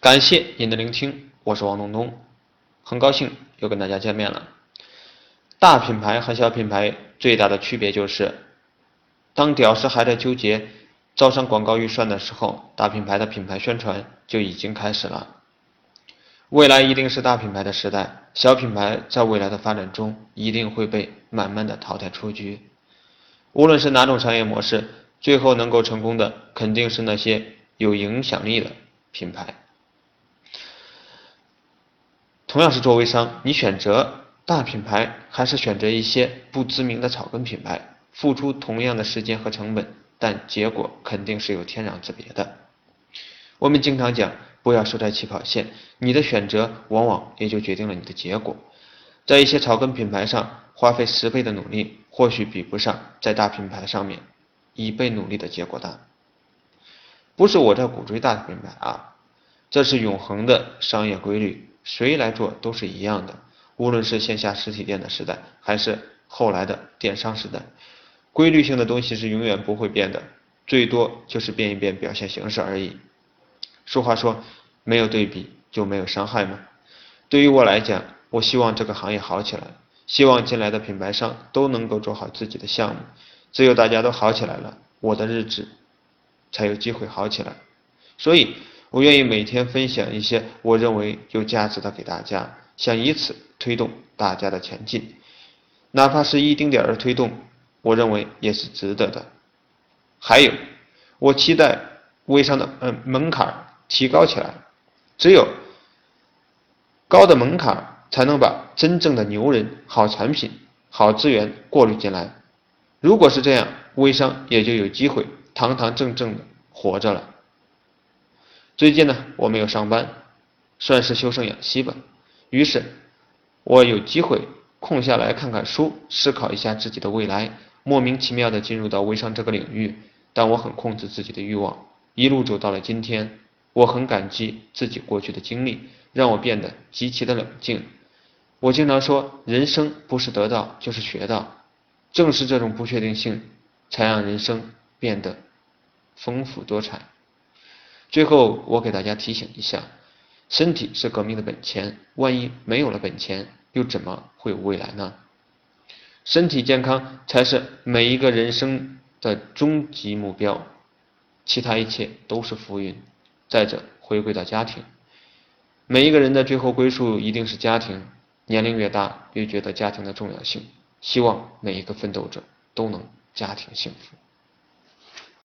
感谢您的聆听，我是王东东，很高兴又跟大家见面了。大品牌和小品牌最大的区别就是，当屌丝还在纠结招商广告预算的时候，大品牌的品牌宣传就已经开始了。未来一定是大品牌的时代，小品牌在未来的发展中一定会被慢慢的淘汰出局。无论是哪种商业模式，最后能够成功的肯定是那些有影响力的品牌。同样是做微商，你选择大品牌还是选择一些不知名的草根品牌，付出同样的时间和成本，但结果肯定是有天壤之别的。我们经常讲。不要输在起跑线，你的选择往往也就决定了你的结果。在一些草根品牌上花费十倍的努力，或许比不上在大品牌上面一倍努力的结果大。不是我在鼓吹大品牌啊，这是永恒的商业规律，谁来做都是一样的。无论是线下实体店的时代，还是后来的电商时代，规律性的东西是永远不会变的，最多就是变一变表现形式而已。俗话说，没有对比就没有伤害嘛。对于我来讲，我希望这个行业好起来，希望进来的品牌商都能够做好自己的项目。只有大家都好起来了，我的日子才有机会好起来。所以，我愿意每天分享一些我认为有价值的给大家，想以此推动大家的前进，哪怕是一丁点儿的推动，我认为也是值得的。还有，我期待微商的嗯门槛。提高起来，只有高的门槛，才能把真正的牛人、好产品、好资源过滤进来。如果是这样，微商也就有机会堂堂正正的活着了。最近呢，我没有上班，算是休生养息吧。于是，我有机会空下来看看书，思考一下自己的未来。莫名其妙的进入到微商这个领域，但我很控制自己的欲望，一路走到了今天。我很感激自己过去的经历，让我变得极其的冷静。我经常说，人生不是得到就是学到，正是这种不确定性，才让人生变得丰富多彩。最后，我给大家提醒一下：身体是革命的本钱，万一没有了本钱，又怎么会有未来呢？身体健康才是每一个人生的终极目标，其他一切都是浮云。再者，回归到家庭，每一个人的最后归宿一定是家庭。年龄越大，越觉得家庭的重要性。希望每一个奋斗者都能家庭幸福。